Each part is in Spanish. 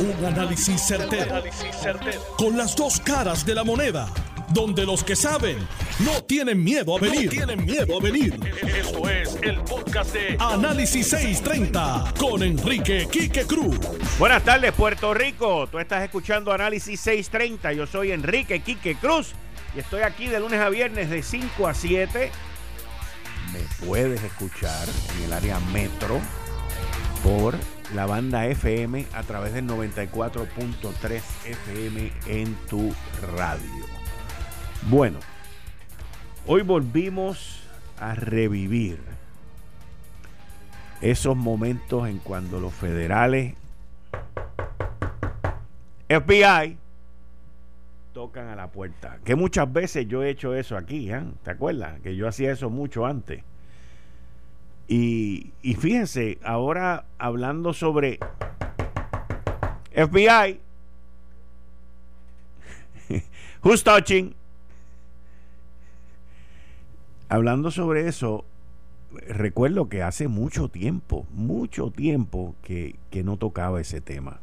Un análisis certero, Con las dos caras de la moneda. Donde los que saben no tienen miedo a venir. tienen miedo a venir. Esto es el podcast de Análisis 630 con Enrique Quique Cruz. Buenas tardes, Puerto Rico. Tú estás escuchando Análisis 630. Yo soy Enrique Quique Cruz y estoy aquí de lunes a viernes de 5 a 7. Me puedes escuchar en el área metro por la banda FM a través del 94.3 FM en tu radio. Bueno, hoy volvimos a revivir esos momentos en cuando los federales FBI tocan a la puerta. Que muchas veces yo he hecho eso aquí, ¿eh? ¿te acuerdas? Que yo hacía eso mucho antes. Y, fíjense, ahora hablando sobre FBI, who's touching? Hablando sobre eso, recuerdo que hace mucho tiempo, mucho tiempo que, que no tocaba ese tema.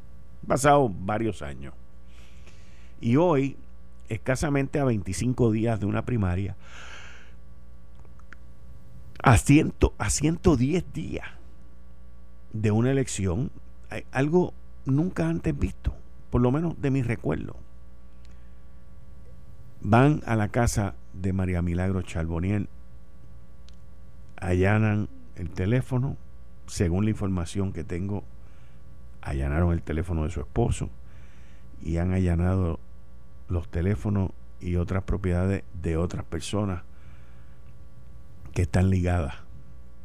pasado varios años. Y hoy, escasamente a 25 días de una primaria, a, ciento, a 110 días de una elección, algo nunca antes visto, por lo menos de mi recuerdo. Van a la casa de María Milagro Charboniel, allanan el teléfono, según la información que tengo, allanaron el teléfono de su esposo y han allanado los teléfonos y otras propiedades de otras personas que están ligadas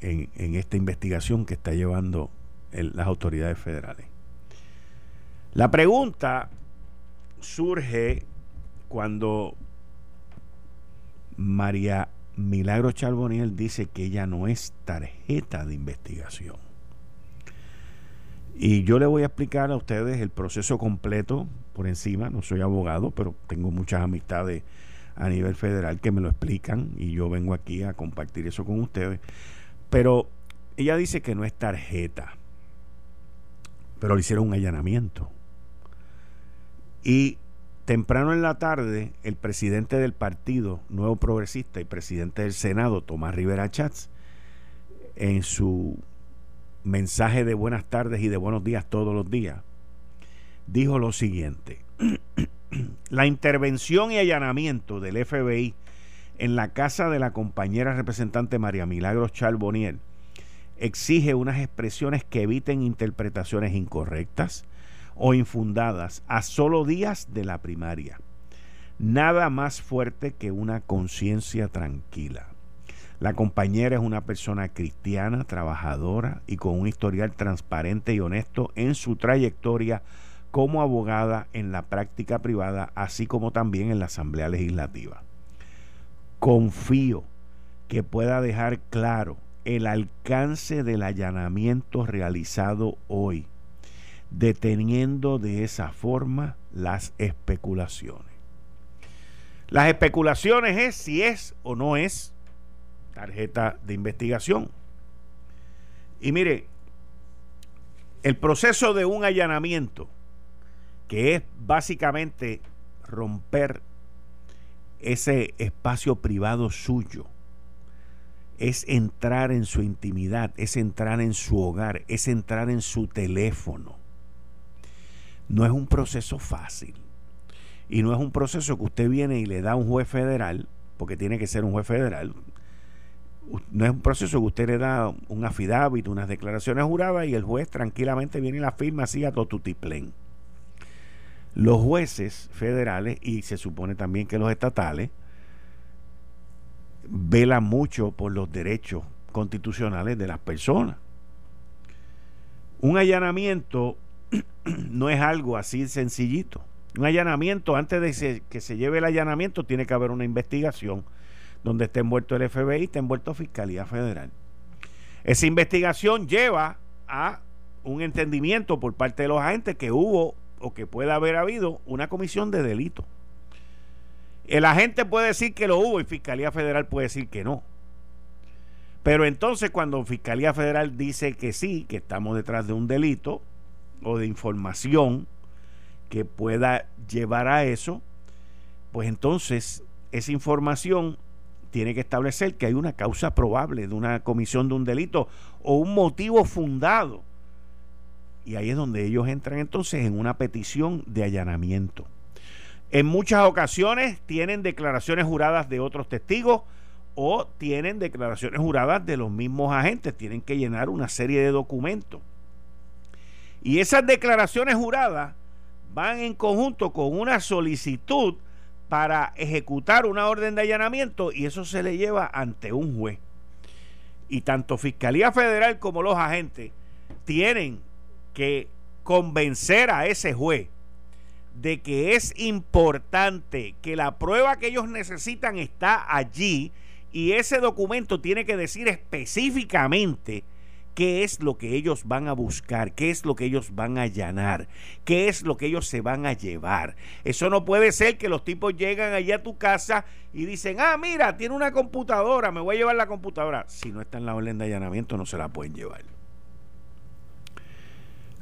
en, esta investigación que está llevando las autoridades federales. La pregunta surge cuando María Milagro Charboniel dice que ella no es tarjeta de investigación. Y yo le voy a explicar a ustedes el proceso completo por encima. No soy abogado, pero tengo muchas amistades a nivel federal que me lo explican y yo vengo aquí a compartir eso con ustedes. Pero ella dice que no es tarjeta, pero le hicieron un allanamiento. Y temprano en la tarde, el presidente del partido Nuevo Progresista y presidente del Senado, Tomás Rivera Chats, en su mensaje de buenas tardes y de buenos días todos los días, dijo lo siguiente. la intervención y allanamiento del FBI en la casa de la compañera representante María Milagros Charboniel exige unas expresiones que eviten interpretaciones incorrectas o infundadas a solo días de la primaria. Nada más fuerte que una conciencia tranquila. La compañera es una persona cristiana, trabajadora y con un historial transparente y honesto en su trayectoria como abogada en la práctica privada, así como también en la Asamblea Legislativa. Confío que pueda dejar claro el alcance del allanamiento realizado hoy, deteniendo de esa forma las especulaciones. Las especulaciones es si es o no es tarjeta de investigación. Y mire, el proceso de un allanamiento que es básicamente romper ese espacio privado suyo. Es entrar en su intimidad, es entrar en su hogar, es entrar en su teléfono. No es un proceso fácil. Y no es un proceso que usted viene y le da a un juez federal, porque tiene que ser un juez federal. No es un proceso que usted le da un afidavit, unas declaraciones juradas y el juez tranquilamente viene y la firma así a totutiplén los jueces federales y se supone también que los estatales velan mucho por los derechos constitucionales de las personas. Un allanamiento no es algo así sencillito. Un allanamiento, antes de que se lleve el allanamiento, tiene que haber una investigación donde esté envuelto el FBI, esté envuelto Fiscalía Federal. Esa investigación lleva a un entendimiento por parte de los agentes que hubo o que pueda haber habido una comisión de delito. El agente puede decir que lo hubo y Fiscalía Federal puede decir que no. Pero entonces cuando Fiscalía Federal dice que sí, que estamos detrás de un delito o de información que pueda llevar a eso, pues entonces esa información tiene que establecer que hay una causa probable de una comisión de un delito o un motivo fundado. Y ahí es donde ellos entran entonces en una petición de allanamiento. En muchas ocasiones tienen declaraciones juradas de otros testigos o tienen declaraciones juradas de los mismos agentes. Tienen que llenar una serie de documentos. Y esas declaraciones juradas van en conjunto con una solicitud para ejecutar una orden de allanamiento y eso se le lleva ante un juez. Y tanto Fiscalía Federal como los agentes tienen que convencer a ese juez de que es importante que la prueba que ellos necesitan está allí y ese documento tiene que decir específicamente qué es lo que ellos van a buscar, qué es lo que ellos van a allanar, qué es lo que ellos se van a llevar. Eso no puede ser que los tipos llegan allá a tu casa y dicen, ah, mira, tiene una computadora, me voy a llevar la computadora. Si no está en la orden de allanamiento, no se la pueden llevar.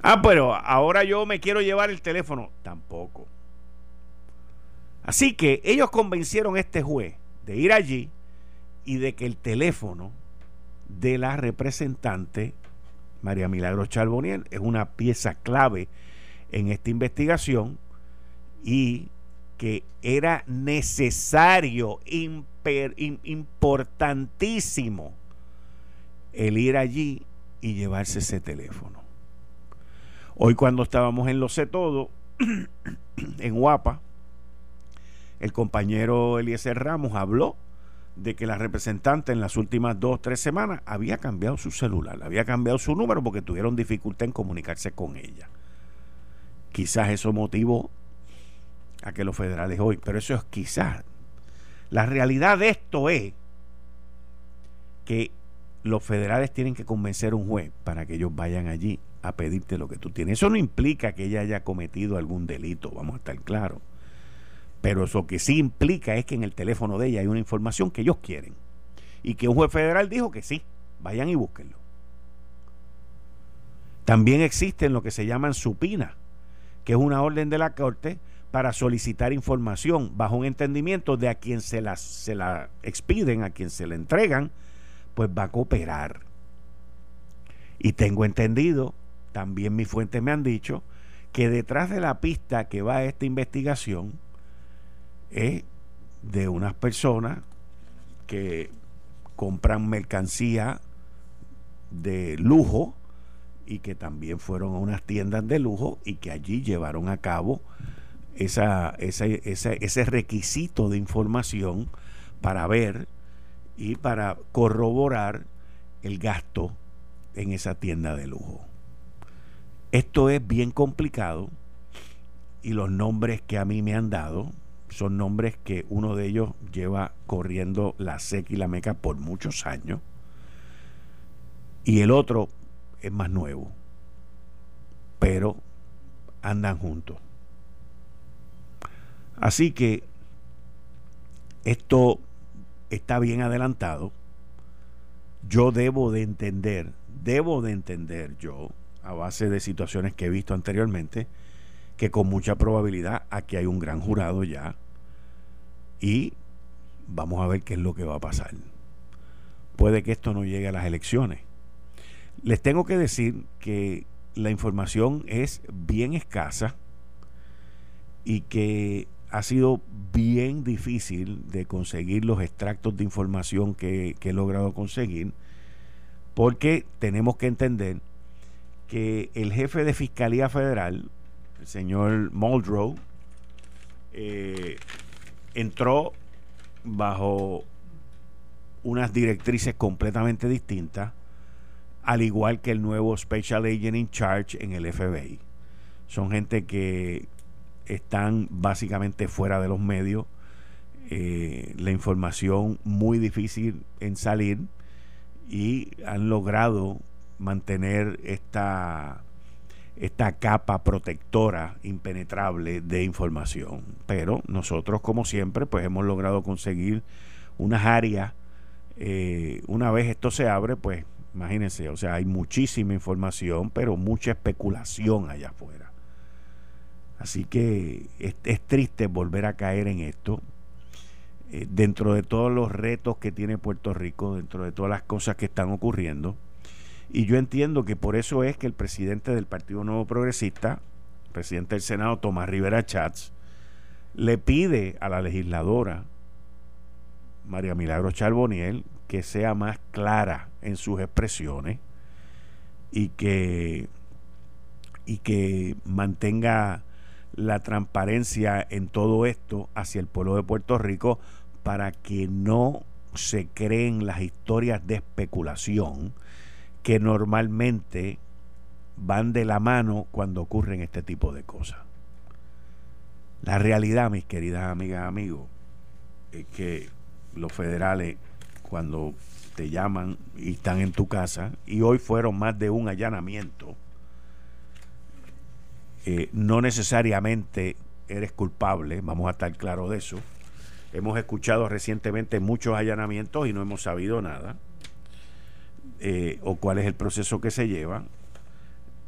Ah, pero ahora yo me quiero llevar el teléfono. Tampoco. Así que ellos convencieron a este juez de ir allí y de que el teléfono de la representante María Milagro Charboniel es una pieza clave en esta investigación y que era necesario, importantísimo, el ir allí y llevarse ese teléfono. Hoy cuando estábamos en Lo Sé Todo, en Guapa, el compañero Eliezer Ramos habló de que la representante en las últimas dos tres semanas había cambiado su celular, había cambiado su número porque tuvieron dificultad en comunicarse con ella. Quizás eso motivó a que los federales hoy, pero eso es quizás. La realidad de esto es que los federales tienen que convencer a un juez para que ellos vayan allí a pedirte lo que tú tienes. Eso no implica que ella haya cometido algún delito, vamos a estar claros. Pero eso que sí implica es que en el teléfono de ella hay una información que ellos quieren. Y que un juez federal dijo que sí, vayan y búsquenlo. También existen lo que se llaman supinas, que es una orden de la Corte para solicitar información bajo un entendimiento de a quien se la, se la expiden, a quien se la entregan, pues va a cooperar. Y tengo entendido, también mis fuentes me han dicho, que detrás de la pista que va a esta investigación, es de unas personas que compran mercancía de lujo y que también fueron a unas tiendas de lujo y que allí llevaron a cabo esa, ese requisito de información para ver y para corroborar el gasto en esa tienda de lujo. Esto es bien complicado y los nombres que a mí me han dado son nombres que uno de ellos lleva corriendo la SEC y la MECA por muchos años y el otro es más nuevo, pero andan juntos. Así que esto está bien adelantado. Yo debo de entender, debo de entender yo, a base de situaciones que he visto anteriormente, que con mucha probabilidad aquí hay un gran jurado ya y vamos a ver qué es lo que va a pasar. Puede que esto no llegue a las elecciones. Les tengo que decir que la información es bien escasa y que ha sido bien difícil de conseguir los extractos de información que, he logrado conseguir porque tenemos que entender que el jefe de Fiscalía Federal, el señor Muldrow, eh, entró bajo unas directrices completamente distintas, al igual que el nuevo Special Agent in Charge en el FBI. Son gente que están básicamente fuera de los medios, eh, la información muy difícil en salir y han logrado mantener esta esta capa protectora impenetrable de información. Pero nosotros, como siempre, pues hemos logrado conseguir unas áreas. Eh, una vez esto se abre, pues imagínense, o sea, hay muchísima información, pero mucha especulación allá afuera. Así que es, triste volver a caer en esto. Eh, dentro de todos los retos que tiene Puerto Rico, dentro de todas las cosas que están ocurriendo. Y yo entiendo que por eso es que el presidente del Partido Nuevo Progresista, presidente del Senado, Tomás Rivera Chats, le pide a la legisladora María Milagro Charboniel que sea más clara en sus expresiones y que y que mantenga la transparencia en todo esto hacia el pueblo de Puerto Rico para que no se creen las historias de especulación que normalmente van de la mano cuando ocurren este tipo de cosas. La realidad, mis queridas amigas amigos, es que los federales, cuando te llaman y están en tu casa, y hoy fueron más de un allanamiento, eh, no necesariamente eres culpable, vamos a estar claros de eso. Hemos escuchado recientemente muchos allanamientos y no hemos sabido nada, eh, o cuál es el proceso que se lleva,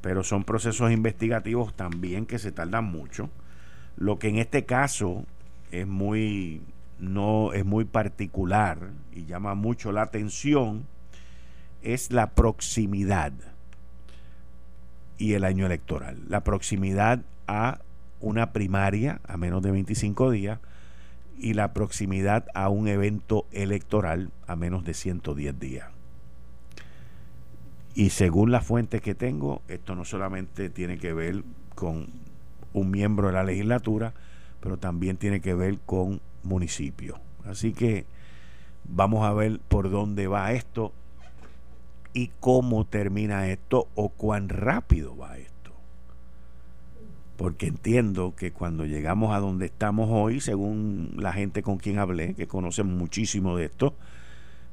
pero son procesos investigativos también que se tardan mucho. Lo que en este caso es muy no es muy particular y llama mucho la atención es la proximidad y el año electoral. La proximidad a una primaria a menos de 25 días y la proximidad a un evento electoral a menos de 110 días. Y según las fuentes que tengo, esto no solamente tiene que ver con un miembro de la legislatura, pero también tiene que ver con municipios. Así que vamos a ver por dónde va esto y cómo termina esto o cuán rápido va esto. Porque entiendo que cuando llegamos a donde estamos hoy, según la gente con quien hablé, que conocen muchísimo de esto,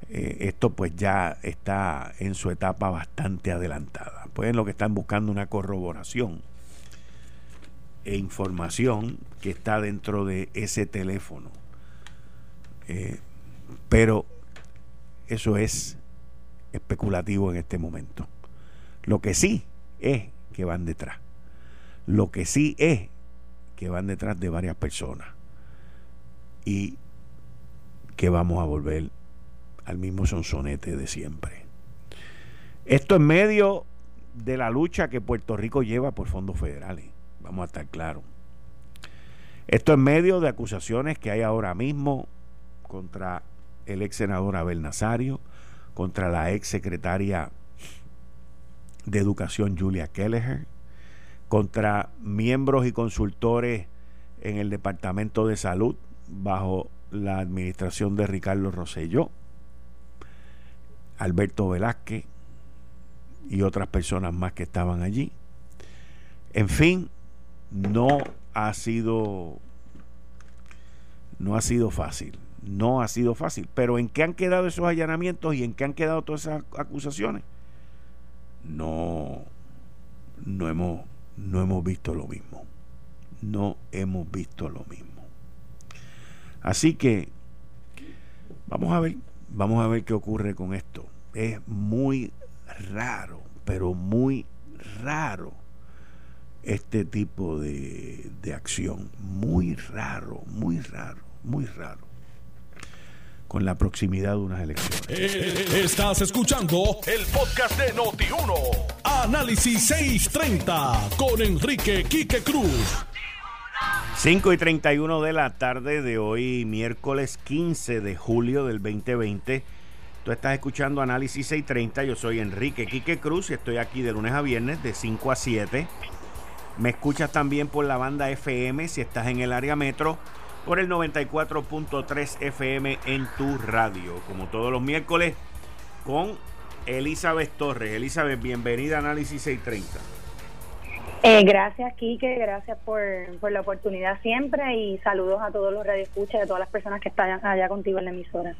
eh, esto pues ya está en su etapa bastante adelantada. Pues lo que están buscando una corroboración e información que está dentro de ese teléfono. Eh, pero eso es especulativo en este momento. Lo que sí es que van detrás. Lo que sí es que van detrás de varias personas. Y que vamos a volver al mismo sonsonete de siempre. Esto en medio de la lucha que Puerto Rico lleva por fondos federales. Vamos a estar claros. Esto en medio de acusaciones que hay ahora mismo contra el ex senador Abel Nazario, contra la ex secretaria de Educación Julia Kelleher, contra miembros y consultores en el Departamento de Salud bajo la administración de Ricardo Rosselló, Alberto Velázquez y otras personas más que estaban allí. En fin, no ha sido no ha sido fácil no ha sido fácil. Pero en qué han quedado esos allanamientos y en qué han quedado todas esas acusaciones no no hemos no hemos visto lo mismo. No hemos visto lo mismo. Así que vamos a ver vamos a ver qué ocurre con esto es muy raro pero muy raro este tipo de, acción. Muy raro, muy raro, muy raro. Con la proximidad de unas elecciones. Eh, estás escuchando el podcast de Noti1. Análisis 630 con Enrique Quique Cruz. 5 y 31 de la tarde de hoy, miércoles 15 de julio del 2020. Tú estás escuchando Análisis 630. Yo soy Enrique Quique Cruz y estoy aquí de lunes a viernes de 5 a 7 me escuchas también por la banda FM si estás en el área metro, por el 94.3 FM en tu radio, como todos los miércoles, con Elizabeth Torres. Elizabeth, bienvenida a Análisis 630. Eh, gracias, Quique, gracias por, por, la oportunidad siempre y saludos a todos los radioescuchas y a todas las personas que están allá contigo en la emisora.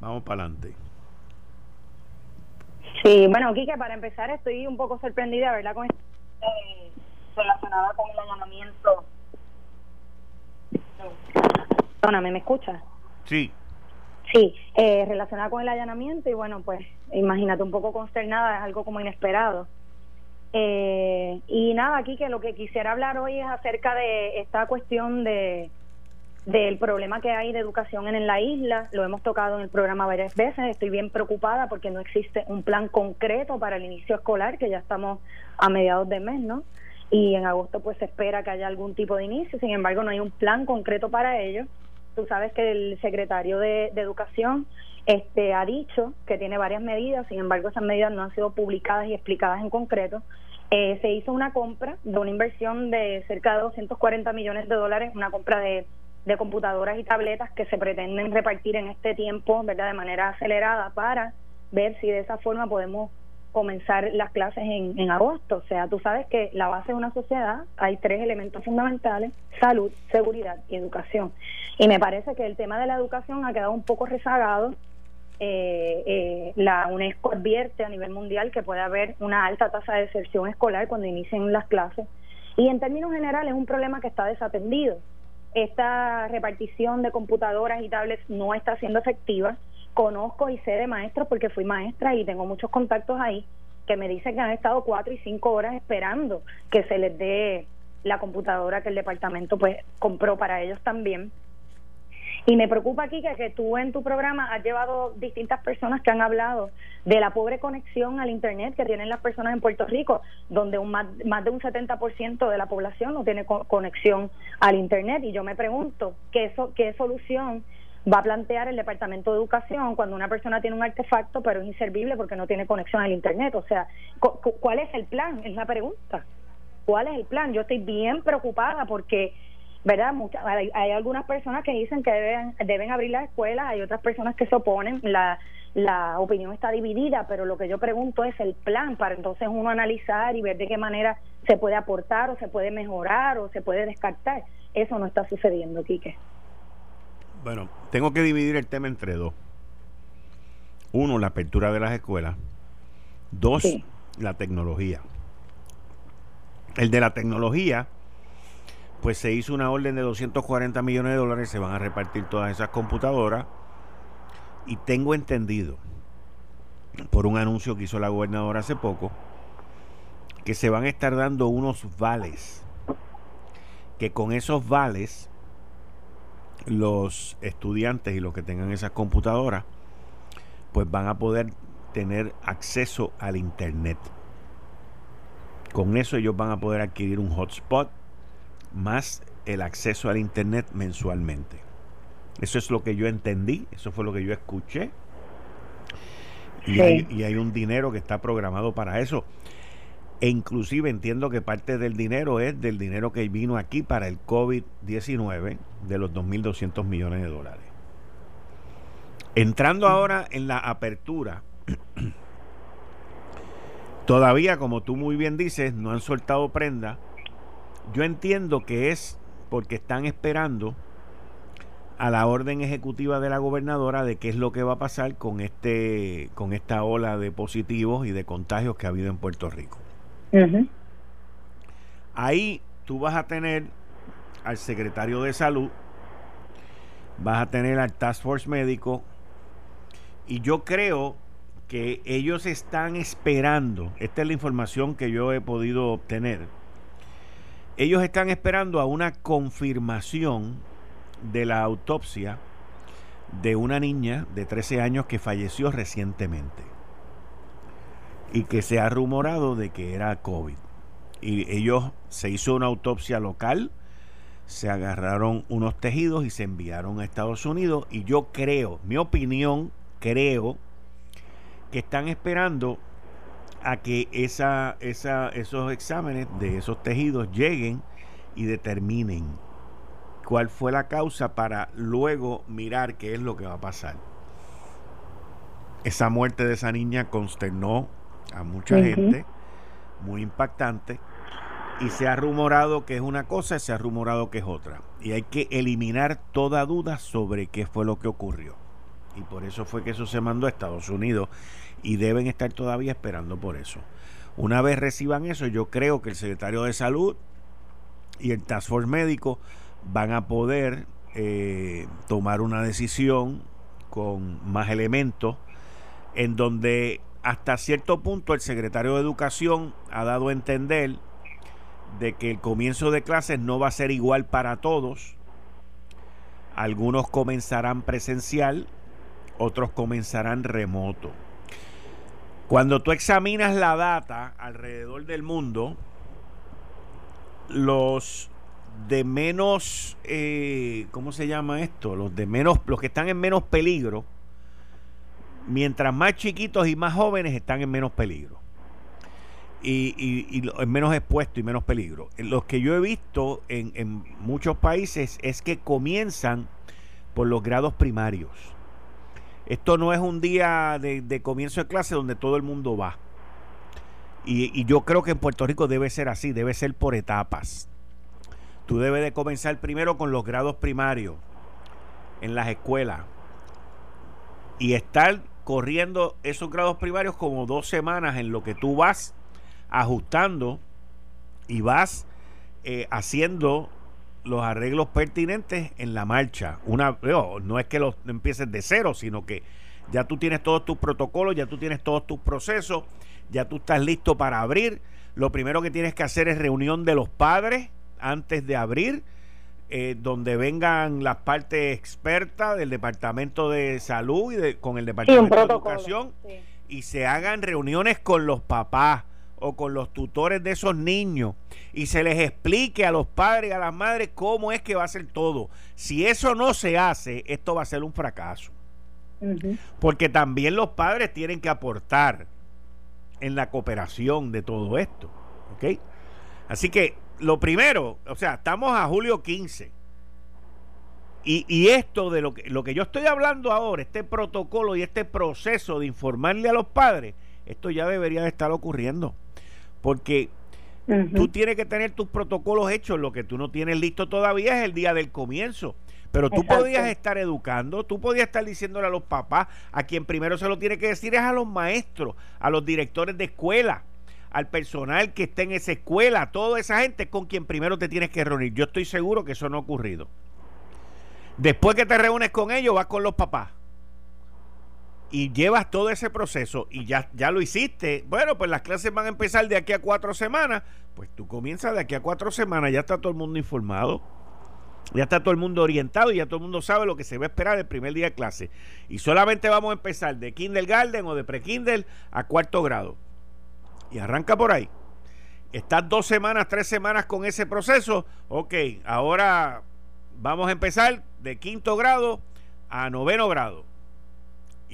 Vamos para adelante. Sí, bueno, Quique, para empezar estoy un poco sorprendida, ¿verdad? Con relacionada con el allanamiento. Perdóname, ¿me escucha? Sí. Sí, eh, relacionada con el allanamiento y bueno, pues imagínate un poco consternada, es algo como inesperado. Eh, y nada, aquí que lo que quisiera hablar hoy es acerca de esta cuestión de del problema que hay de educación en, la isla. Lo hemos tocado en el programa varias veces. Estoy bien preocupada porque no existe un plan concreto para el inicio escolar, que ya estamos a mediados de mes, ¿no? Y en agosto pues se espera que haya algún tipo de inicio. Sin embargo, no hay un plan concreto para ello. Tú sabes que el secretario de, Educación este, ha dicho que tiene varias medidas, sin embargo esas medidas no han sido publicadas y explicadas en concreto. Eh, se hizo una compra de una inversión de cerca de 240 millones de dólares, una compra de de computadoras y tabletas que se pretenden repartir en este tiempo, ¿verdad? De manera acelerada para ver si de esa forma podemos comenzar las clases en, en agosto. O sea, tú sabes que la base de una sociedad hay tres elementos fundamentales, salud, seguridad y educación. Y me parece que el tema de la educación ha quedado un poco rezagado. Eh, eh, la UNESCO advierte a nivel mundial que puede haber una alta tasa de deserción escolar cuando inicien las clases. Y en términos generales es un problema que está desatendido esta repartición de computadoras y tablets no está siendo efectiva. Conozco y sé de maestros porque fui maestra y tengo muchos contactos ahí que me dicen que han estado cuatro y cinco horas esperando que se les dé la computadora que el departamento pues compró para ellos también y me preocupa aquí que, tú en tu programa has llevado distintas personas que han hablado de la pobre conexión al Internet que tienen las personas en Puerto Rico, donde un más, más de un 70% de la población no tiene conexión al Internet. Y yo me pregunto, ¿qué, ¿qué solución va a plantear el Departamento de Educación cuando una persona tiene un artefacto pero es inservible porque no tiene conexión al Internet? O sea, ¿cuál es el plan? Es la pregunta. ¿Cuál es el plan? Yo estoy bien preocupada porque ¿verdad? hay, algunas personas que dicen que deben, deben abrir las escuelas, hay otras personas que se oponen, la, la opinión está dividida, pero lo que yo pregunto es el plan para entonces uno analizar y ver de qué manera se puede aportar o se puede mejorar o se puede descartar. Eso no está sucediendo, Quique. Bueno, tengo que dividir el tema entre dos. Uno, la apertura de las escuelas. Dos, la tecnología. El de la tecnología pues se hizo una orden de 240 millones de dólares, se van a repartir todas esas computadoras. Y tengo entendido, por un anuncio que hizo la gobernadora hace poco, que se van a estar dando unos vales, que con esos vales los estudiantes y los que tengan esas computadoras, pues van a poder tener acceso al Internet. Con eso ellos van a poder adquirir un hotspot más el acceso al Internet mensualmente. Eso es lo que yo entendí, eso fue lo que yo escuché. Y, hay, un dinero que está programado para eso. E inclusive entiendo que parte del dinero es del dinero que vino aquí para el COVID-19 de los 2.200 millones de dólares. Entrando ahora en la apertura, todavía como tú muy bien dices, no han soltado prenda yo entiendo que es porque están esperando a la orden ejecutiva de la gobernadora de qué es lo que va a pasar con este con esta ola de positivos y de contagios que ha habido en Puerto Rico. Ahí tú vas a tener al secretario de salud, vas a tener al task force médico y yo creo que ellos están esperando, esta es la información que yo he podido obtener ellos están esperando a una confirmación de la autopsia de una niña de 13 años que falleció recientemente y que se ha rumorado de que era COVID. Y ellos se hizo una autopsia local, se agarraron unos tejidos y se enviaron a Estados Unidos y yo creo, mi opinión, creo que están esperando a que esa, esa, esos exámenes de esos tejidos lleguen y determinen cuál fue la causa para luego mirar qué es lo que va a pasar. Esa muerte de esa niña consternó a mucha gente, muy impactante, y se ha rumorado que es una cosa y se ha rumorado que es otra. Y hay que eliminar toda duda sobre qué fue lo que ocurrió. Y por eso fue que eso se mandó a Estados Unidos y deben estar todavía esperando por eso. Una vez reciban eso, yo creo que el secretario de Salud y el Task Force médico van a poder eh, tomar una decisión con más elementos en donde hasta cierto punto el secretario de Educación ha dado a entender de que el comienzo de clases no va a ser igual para todos. Algunos comenzarán presencial, otros comenzarán remoto. Cuando tú examinas la data alrededor del mundo, los de menos, eh, ¿cómo se llama esto? Los de menos, los que están en menos peligro, mientras más chiquitos y más jóvenes están en menos peligro. Y, y, en menos expuesto y menos peligro. Los que yo he visto en muchos países es que comienzan por los grados primarios. Esto no es un día de, comienzo de clase donde todo el mundo va. Y, y, yo creo que en Puerto Rico debe ser así, debe ser por etapas. Tú debes de comenzar primero con los grados primarios en las escuelas y estar corriendo esos grados primarios como dos semanas en lo que tú vas ajustando y vas eh, haciendo los arreglos pertinentes en la marcha. Una, no es que los empieces de cero, sino que ya tú tienes todos tus protocolos, ya tú tienes todos tus procesos, ya tú estás listo para abrir. Lo primero que tienes que hacer es reunión de los padres antes de abrir, eh, donde vengan las partes expertas del Departamento de Salud y de, con el Departamento de Educación y se hagan reuniones con los papás o con los tutores de esos niños y se les explique a los padres y a las madres cómo es que va a ser todo. Si eso no se hace, esto va a ser un fracaso. Porque también los padres tienen que aportar en la cooperación de todo esto. ¿Ok? Así que lo primero, o sea, estamos a julio 15. Y, y, esto de lo que, lo que yo estoy hablando ahora, este protocolo y este proceso de informarle a los padres, esto ya debería de estar ocurriendo. Porque tú tienes que tener tus protocolos hechos, lo que tú no tienes listo todavía es el día del comienzo. Pero tú podías estar educando, tú podías estar diciéndole a los papás, a quien primero se lo tiene que decir es a los maestros, a los directores de escuela al personal que esté en esa escuela, toda esa gente con quien primero te tienes que reunir. Yo estoy seguro que eso no ha ocurrido. Después que te reúnes con ellos, vas con los papás. Y llevas todo ese proceso y ya, ya lo hiciste. Bueno, pues las clases van a empezar de aquí a cuatro semanas. Pues tú comienzas de aquí a cuatro semanas, ya está todo el mundo informado. Ya está todo el mundo orientado y ya todo el mundo sabe lo que se va a esperar el primer día de clase. Y solamente vamos a empezar de kindergarten o de pre-kinder a cuarto grado y arranca por ahí. Estás dos semanas, tres semanas con ese proceso. Ok, ahora vamos a empezar de quinto grado a noveno grado.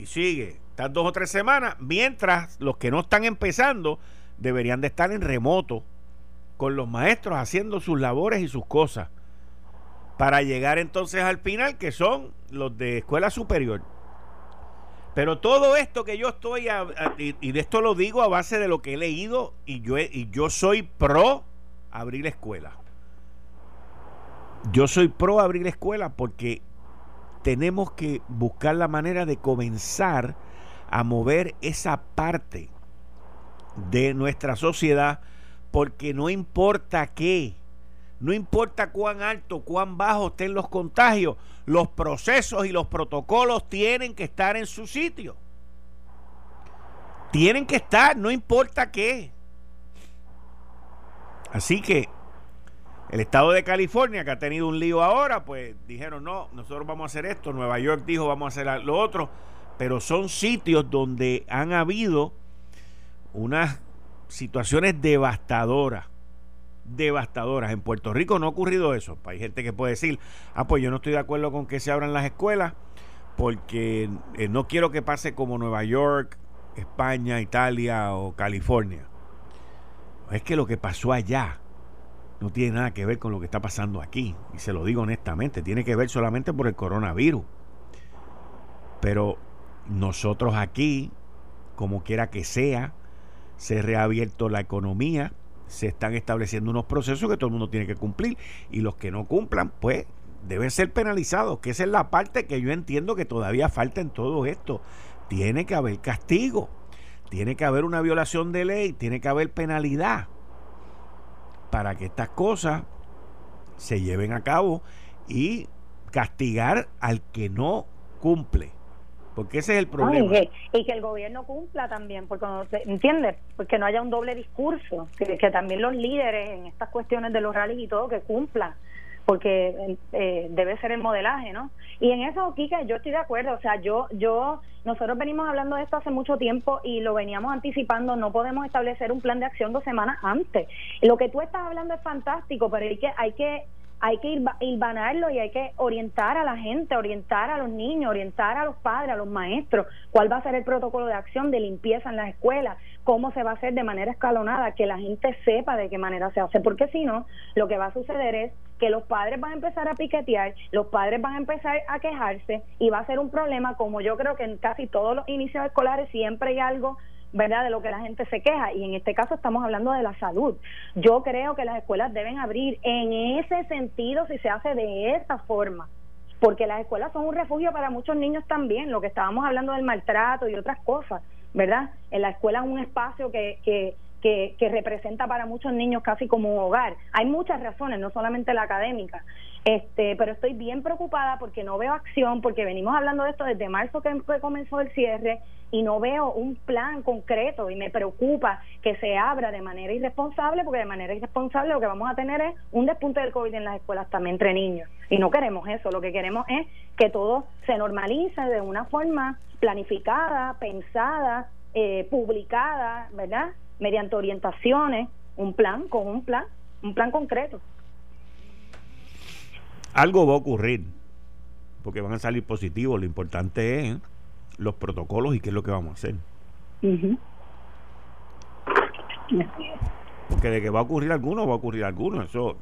Y sigue, estás dos o tres semanas, mientras los que no están empezando deberían de estar en remoto con los maestros haciendo sus labores y sus cosas. Para llegar entonces al final, que son los de escuela superior. Pero todo esto que yo estoy, y, de esto lo digo a base de lo que he leído, y yo, y yo soy pro abrir escuela. Yo soy pro abrir escuela porque tenemos que buscar la manera de comenzar a mover esa parte de nuestra sociedad, porque no importa qué, no importa cuán alto, cuán bajo estén los contagios, los procesos y los protocolos tienen que estar en su sitio. Tienen que estar, no importa qué. Así que el estado de California, que ha tenido un lío ahora, pues dijeron, no, nosotros vamos a hacer esto. Nueva York dijo, vamos a hacer lo otro. Pero son sitios donde han habido unas situaciones devastadoras devastadoras. En Puerto Rico no ha ocurrido eso. Hay gente que puede decir, ah, pues yo no estoy de acuerdo con que se abran las escuelas porque eh, no quiero que pase como Nueva York, España, Italia o California. Es que lo que pasó allá no tiene nada que ver con lo que está pasando aquí. Y se lo digo honestamente, tiene que ver solamente por el coronavirus. Pero nosotros aquí, como quiera que sea, se ha reabierto la economía, se están estableciendo unos procesos que todo el mundo tiene que cumplir y los que no cumplan, pues deben ser penalizados, que esa es la parte que yo entiendo que todavía falta en todo esto. Tiene que haber castigo, tiene que haber una violación de ley, tiene que haber penalidad para que estas cosas se lleven a cabo y castigar al que no cumple. Porque ese es el problema. y, que, el gobierno cumpla también, porque ¿entiendes? Porque no haya un doble discurso, que, que también los líderes en estas cuestiones de los rallies y todo, que cumplan porque eh, debe ser el modelaje, ¿no? Y en eso, Kike, yo estoy de acuerdo, o sea, yo, yo, nosotros venimos hablando de esto hace mucho tiempo y lo veníamos anticipando, no podemos establecer un plan de acción dos semanas antes. Lo que tú estás hablando es fantástico, pero hay que, hay que hay que ir ilvanarlo y hay que orientar a la gente, orientar a los niños, orientar a los padres, a los maestros, cuál va a ser el protocolo de acción de limpieza en las escuelas, cómo se va a hacer de manera escalonada, que la gente sepa de qué manera se hace, porque si no, lo que va a suceder es que los padres van a empezar a piquetear, los padres van a empezar a quejarse y va a ser un problema como yo creo que en casi todos los inicios escolares siempre hay algo ¿verdad? De lo que la gente se queja. Y en este caso estamos hablando de la salud. Yo creo que las escuelas deben abrir en ese sentido si se hace de esa forma. Porque las escuelas son un refugio para muchos niños también, lo que estábamos hablando del maltrato y otras cosas, ¿verdad? En la escuela es un espacio que, que, que, que representa para muchos niños casi como un hogar. Hay muchas razones, no solamente la académica. Este, pero estoy bien preocupada porque no veo acción, porque venimos hablando de esto desde marzo que comenzó el cierre y no veo un plan concreto y me preocupa que se abra de manera irresponsable porque de manera irresponsable lo que vamos a tener es un despunte del COVID en las escuelas también entre niños y no queremos eso, lo que queremos es que todo se normalice de una forma planificada, pensada, eh, publicada, ¿verdad? Mediante orientaciones, un plan con un plan, un plan concreto. Algo va a ocurrir porque van a salir positivos, lo importante es los protocolos y qué es lo que vamos a hacer. Porque de que va a ocurrir alguno, va a ocurrir alguno, eso...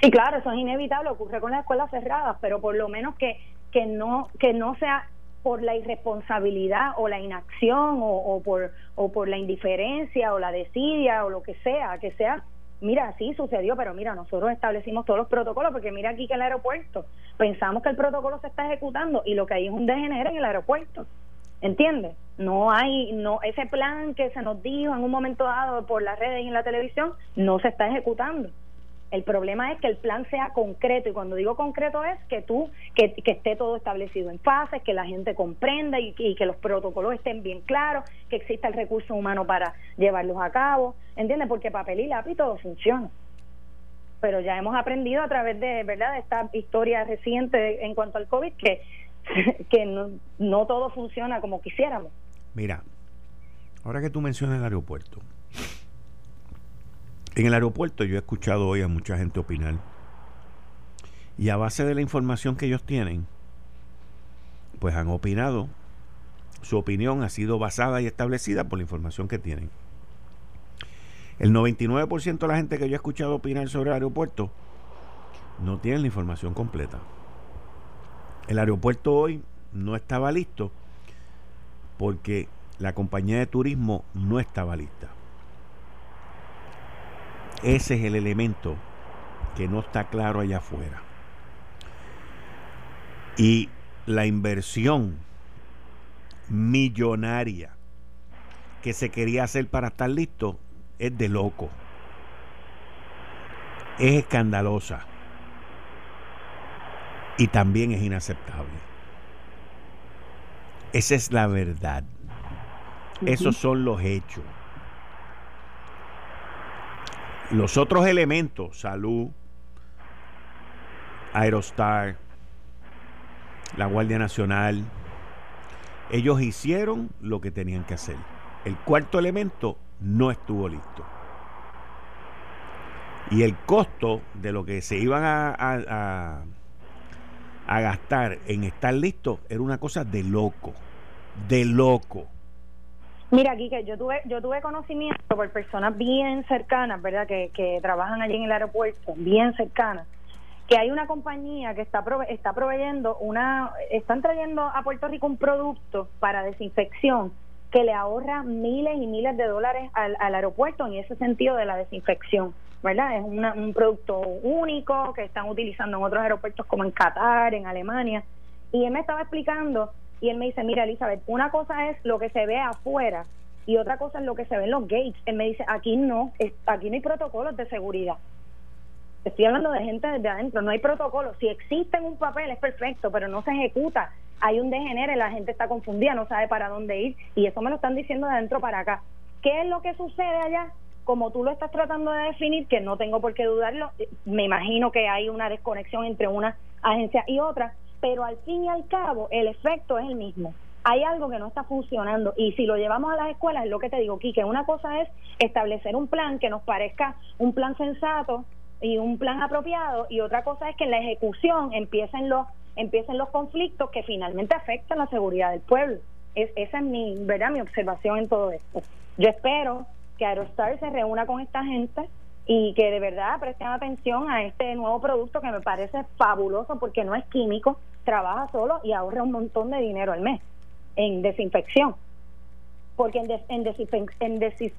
Sí, claro, eso es inevitable, ocurre con las escuelas cerradas, pero por lo menos que, que, no, que no sea por la irresponsabilidad o la inacción o, o, por, o por la indiferencia o la desidia o lo que sea, que sea mira, sí sucedió, pero mira, nosotros establecimos todos los protocolos, porque mira aquí que el aeropuerto, pensamos que el protocolo se está ejecutando y lo que hay es un degenere en el aeropuerto. ¿Entiendes? No hay, no, ese plan que se nos dijo en un momento dado por las redes y en la televisión no se está ejecutando. El problema es que el plan sea concreto y cuando digo concreto es que tú, que, esté todo establecido en fases, que la gente comprenda y, que los protocolos estén bien claros, que exista el recurso humano para llevarlos a cabo, ¿entiendes? Porque papel y lápiz todo funciona. Pero ya hemos aprendido a través de, ¿verdad?, de esta historia reciente en cuanto al COVID que, que no, no todo funciona como quisiéramos. Mira, ahora que tú mencionas el aeropuerto, en el aeropuerto yo he escuchado hoy a mucha gente opinar. Y a base de la información que ellos tienen, pues han opinado. Su opinión ha sido basada y establecida por la información que tienen. El 99% de la gente que yo he escuchado opinar sobre el aeropuerto no tiene la información completa. El aeropuerto hoy no estaba listo porque la compañía de turismo no estaba lista. Ese es el elemento que no está claro allá afuera. Y la inversión millonaria que se quería hacer para estar listo es de loco. Es escandalosa. Y también es inaceptable. Esa es la verdad. Esos son los hechos. Los otros elementos, salud, Aerostar, la Guardia Nacional, ellos hicieron lo que tenían que hacer. El cuarto elemento no estuvo listo. Y el costo de lo que se iban a, a, gastar en estar listo era una cosa de loco, de loco. Mira, Kike, yo tuve, yo tuve conocimiento por personas bien cercanas, ¿verdad? Que, que trabajan allí en el aeropuerto, bien cercanas, que hay una compañía que está está proveyendo una, están trayendo a Puerto Rico un producto para desinfección que le ahorra miles y miles de dólares al, al aeropuerto en ese sentido de la desinfección, ¿verdad? Es un producto único que están utilizando en otros aeropuertos como en Qatar, en Alemania. Y él me estaba explicando y él me dice, mira Elizabeth, una cosa es lo que se ve afuera y otra cosa es lo que se ve en los gates. Él me dice, aquí no, aquí no hay protocolos de seguridad. Estoy hablando de gente desde adentro, no hay protocolos. Si existe un papel es perfecto, pero no se ejecuta. hay un degenere, la gente está confundida, no sabe para dónde ir y eso me lo están diciendo de adentro para acá. ¿Qué es lo que sucede allá? Como tú lo estás tratando de definir, que no tengo por qué dudarlo, me imagino que hay una desconexión entre una agencia y otra, pero al fin y al cabo el efecto es el mismo. Hay algo que no está funcionando y si lo llevamos a las escuelas, es lo que te digo, que una cosa es establecer un plan que nos parezca un plan sensato y un plan apropiado y otra cosa es que en la ejecución empiecen los empiecen los conflictos que finalmente afectan la seguridad del pueblo. Es, esa es mi, ¿verdad? mi observación en todo esto. Yo espero que Aerostar se reúna con esta gente y que de verdad presten atención a este nuevo producto que me parece fabuloso porque no es químico, trabaja solo y ahorra un montón de dinero al mes en desinfección. Porque en, en,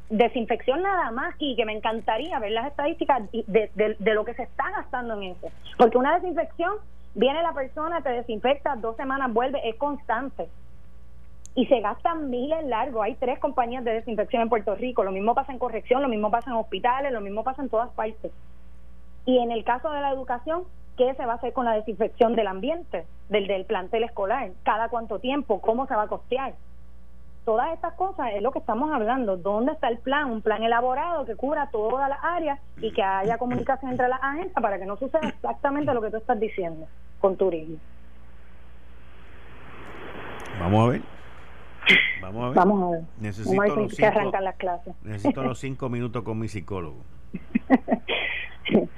desinfección nada más, y que me encantaría ver las estadísticas de, de lo que se está gastando en eso. Porque una desinfección, viene la persona, te desinfecta, dos semanas vuelve, es constante y se gastan miles largos. Hay tres compañías de desinfección en Puerto Rico. Lo mismo pasa en corrección, lo mismo pasa en hospitales, lo mismo pasa en todas partes. Y en el caso de la educación, ¿qué se va a hacer con la desinfección del ambiente, del, del plantel escolar? ¿Cada cuánto tiempo? ¿Cómo se va a costear? Todas estas cosas es lo que estamos hablando. ¿Dónde está el plan? Un plan elaborado que cubra todas las áreas y que haya comunicación entre las agencias para que no suceda exactamente lo que tú estás diciendo con turismo. Vamos a ver. Vamos a ver. Vamos a ver. Necesito, los cinco, las clases. necesito los cinco minutos con mi psicólogo.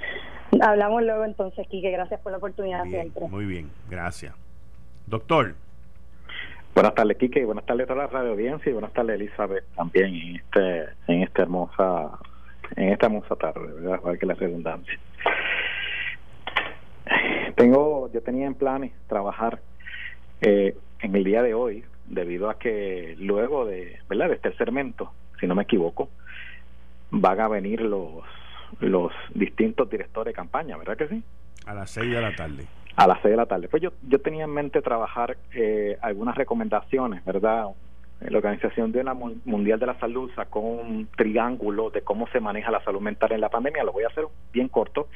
Hablamos luego entonces, Quique. Gracias por la oportunidad siempre. Muy bien, gracias. Doctor. Buenas tardes, Quique, y buenas tardes a toda la radio audiencia y buenas tardes, Elizabeth, también en este en esta hermosa en esta hermosa tarde, ¿verdad? que la redundancia. Tengo, yo tenía en planes trabajar eh, en el día de hoy debido a que luego de, ¿verdad? de este segmento, si no me equivoco, van a venir los los distintos directores de campaña, ¿verdad que sí? A las seis de la tarde. A las seis de la tarde. Pues yo, yo tenía en mente trabajar eh, algunas recomendaciones, ¿verdad? La Organización de la Mundial de la Salud sacó un triángulo de cómo se maneja la salud mental en la pandemia. Lo voy a hacer bien corto,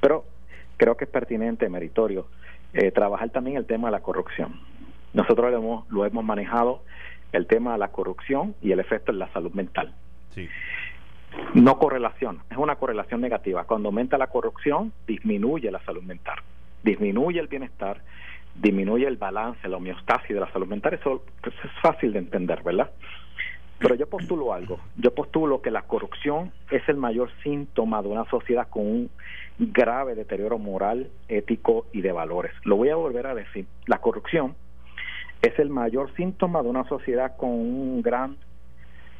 pero creo que es pertinente, meritorio, eh, trabajar también el tema de la corrupción. Nosotros lo hemos, lo hemos manejado el tema de la corrupción y el efecto en la salud mental. Sí. No correlación, es una correlación negativa. Cuando aumenta la corrupción, disminuye la salud mental, disminuye el bienestar, disminuye el balance, la homeostasis de la salud mental. Eso pues, es fácil de entender, ¿verdad? Pero yo postulo algo. Yo postulo que la corrupción es el mayor síntoma de una sociedad con un grave deterioro moral, ético y de valores. Lo voy a volver a decir. La corrupción es el mayor síntoma de una sociedad con un gran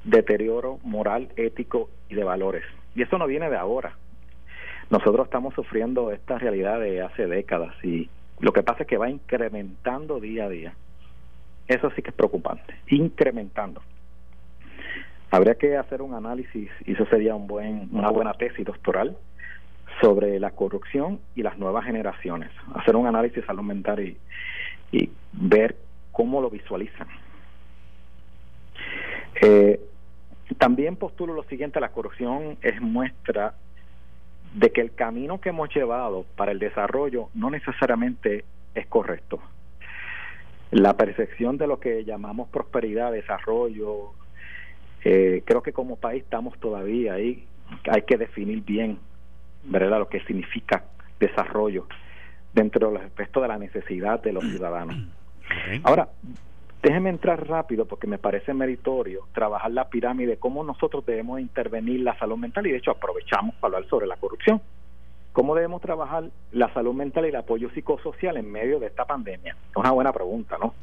deterioro moral, ético y de valores. Y eso no viene de ahora. Nosotros estamos sufriendo esta realidad de hace décadas y lo que pasa es que va incrementando día a día. Eso sí que es preocupante, incrementando. Habría que hacer un análisis, y eso sería un buen, una buena tesis doctoral, sobre la corrupción y las nuevas generaciones. Hacer un análisis salud mental y, y ver cómo lo visualizan. Eh, también postulo lo siguiente, la corrupción es muestra de que el camino que hemos llevado para el desarrollo no necesariamente es correcto. La percepción de lo que llamamos prosperidad, desarrollo, eh, creo que como país estamos todavía ahí, hay que definir bien, ¿verdad?, lo que significa desarrollo dentro de los aspectos de la necesidad de los ciudadanos. Ahora, déjeme entrar rápido porque me parece meritorio trabajar la pirámide, cómo nosotros debemos intervenir la salud mental y de hecho aprovechamos para hablar sobre la corrupción. ¿Cómo debemos trabajar la salud mental y el apoyo psicosocial en medio de esta pandemia? Es una buena pregunta, ¿no?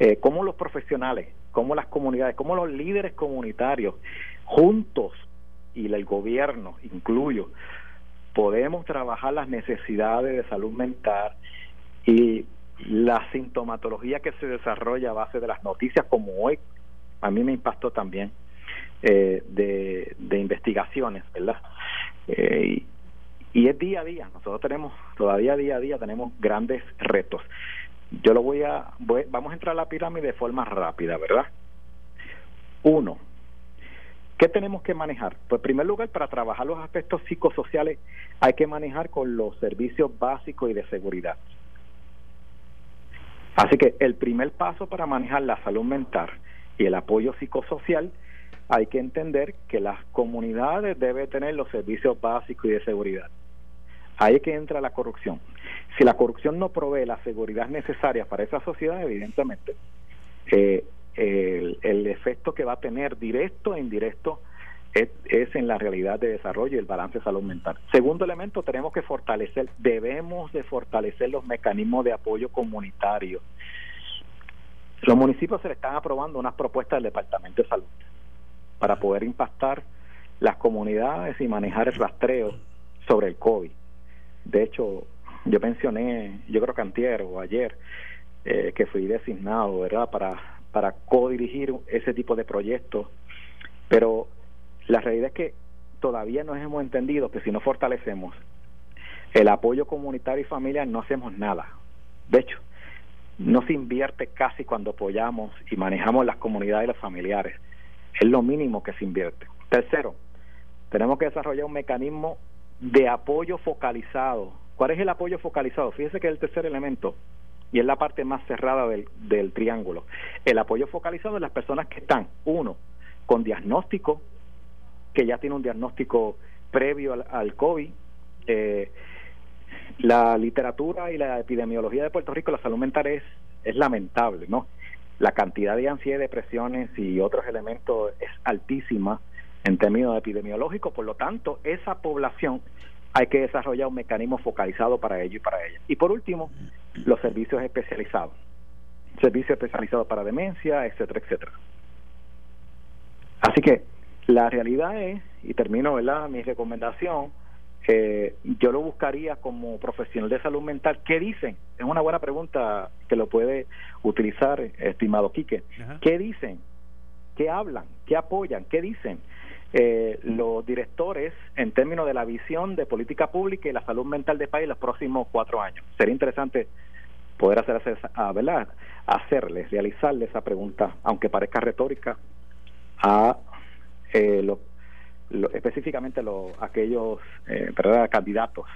Eh, ¿Cómo los profesionales, cómo las comunidades, cómo los líderes comunitarios, juntos y el gobierno, incluyo, podemos trabajar las necesidades de salud mental y la sintomatología que se desarrolla a base de las noticias como hoy, a mí me impactó también, eh, de, de, investigaciones, ¿verdad? Eh, y, es día a día, nosotros tenemos, todavía día a día tenemos grandes retos. Yo lo voy a, vamos a entrar a la pirámide de forma rápida, ¿verdad? Uno, ¿Qué tenemos que manejar? Pues en primer lugar, para trabajar los aspectos psicosociales hay que manejar con los servicios básicos y de seguridad Así que el primer paso para manejar la salud mental y el apoyo psicosocial, hay que entender que las comunidades deben tener los servicios básicos y de seguridad. Ahí es que entra la corrupción. Si la corrupción no provee la seguridad necesaria para esa sociedad, evidentemente, eh, el, el, efecto que va a tener directo e indirecto es, es, en la realidad de desarrollo y el balance de salud mental. Segundo elemento, tenemos que fortalecer, debemos de fortalecer los mecanismos de apoyo comunitario. Los municipios se le están aprobando unas propuestas del Departamento de Salud para poder impactar las comunidades y manejar el rastreo sobre el COVID. De hecho, yo mencioné, yo creo que antier o ayer, eh, que fui designado, ¿verdad?, para, para co-dirigir ese tipo de proyectos, pero la realidad es que todavía no hemos entendido que si no fortalecemos el apoyo comunitario y familiar no hacemos nada. De hecho, no se invierte casi cuando apoyamos y manejamos las comunidades y los familiares. Es lo mínimo que se invierte. Tercero, tenemos que desarrollar un mecanismo de apoyo focalizado. ¿Cuál es el apoyo focalizado? Fíjese que es el tercer elemento y es la parte más cerrada del, del triángulo. El apoyo focalizado es las personas que están, uno, con diagnóstico, que ya tiene un diagnóstico previo al, COVID. Eh, la literatura y la epidemiología de Puerto Rico, la salud mental es, es lamentable, ¿no? La cantidad de ansiedad, depresiones y otros elementos es altísima en términos epidemiológicos, por lo tanto, esa población hay que desarrollar un mecanismo focalizado para ello y para ella. Y por último, los servicios especializados, servicios especializados para demencia, etcétera, etcétera. Así que la realidad es, y termino ¿verdad? mi recomendación, eh, yo lo buscaría como profesional de salud mental. ¿Qué dicen? Es una buena pregunta que lo puede utilizar, estimado Quique. ¿Qué dicen? ¿Qué hablan? ¿Qué apoyan? ¿Qué dicen? Eh, los directores en términos de la visión de política pública y la salud mental del país los próximos cuatro años. Sería interesante poder hacer, a, ¿verdad? hacerles, realizarles esa pregunta, aunque parezca retórica, a eh, los específicamente los, aquellos eh, candidatos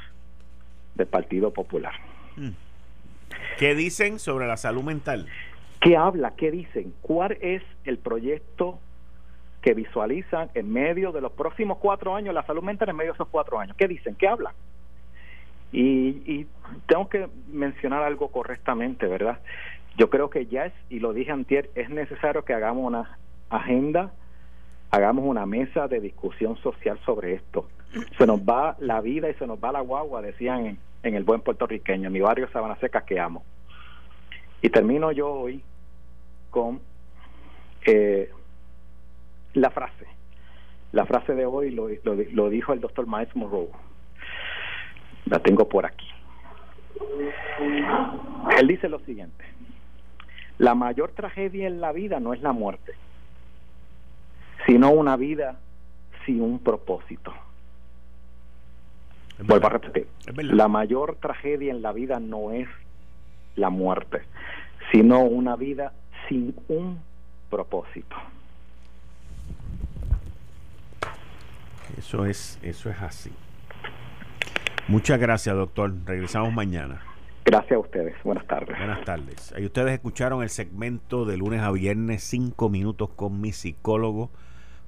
del Partido Popular. Mm. ¿Qué dicen sobre la salud mental? ¿Qué habla? ¿Qué dicen? ¿Cuál es el proyecto que visualizan en medio de los próximos cuatro años, la salud mental en medio de esos cuatro años? ¿Qué dicen? ¿Qué hablan? Y, y tengo que mencionar algo correctamente, ¿verdad? Yo creo que ya es, y lo dije antier, es necesario que hagamos una agenda hagamos una mesa de discusión social sobre esto. Se nos va la vida y se nos va la guagua, decían en, el buen puertorriqueño, mi barrio Sabana Seca que amo. Y termino yo hoy con eh, la frase. La frase de hoy lo, lo, dijo el doctor Miles Monroe. La tengo por aquí. Él dice lo siguiente. La mayor tragedia en la vida no es la muerte sino una vida sin un propósito. Vuelvo a repetir, la mayor tragedia en la vida no es la muerte, sino una vida sin un propósito. Eso es, eso es así. Muchas gracias, doctor. Regresamos mañana. Gracias a ustedes. Buenas tardes. Buenas tardes. Ahí ustedes escucharon el segmento de lunes a viernes, cinco minutos con mi psicólogo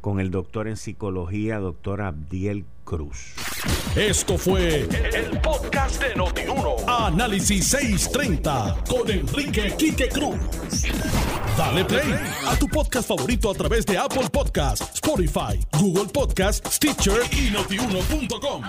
con el doctor en psicología, doctor Abdiel Cruz. Esto fue el, podcast de Notiuno. Análisis 630 con Enrique Quique Cruz. Dale play a tu podcast favorito a través de Apple Podcasts, Spotify, Google Podcasts, Stitcher y notiuno.com.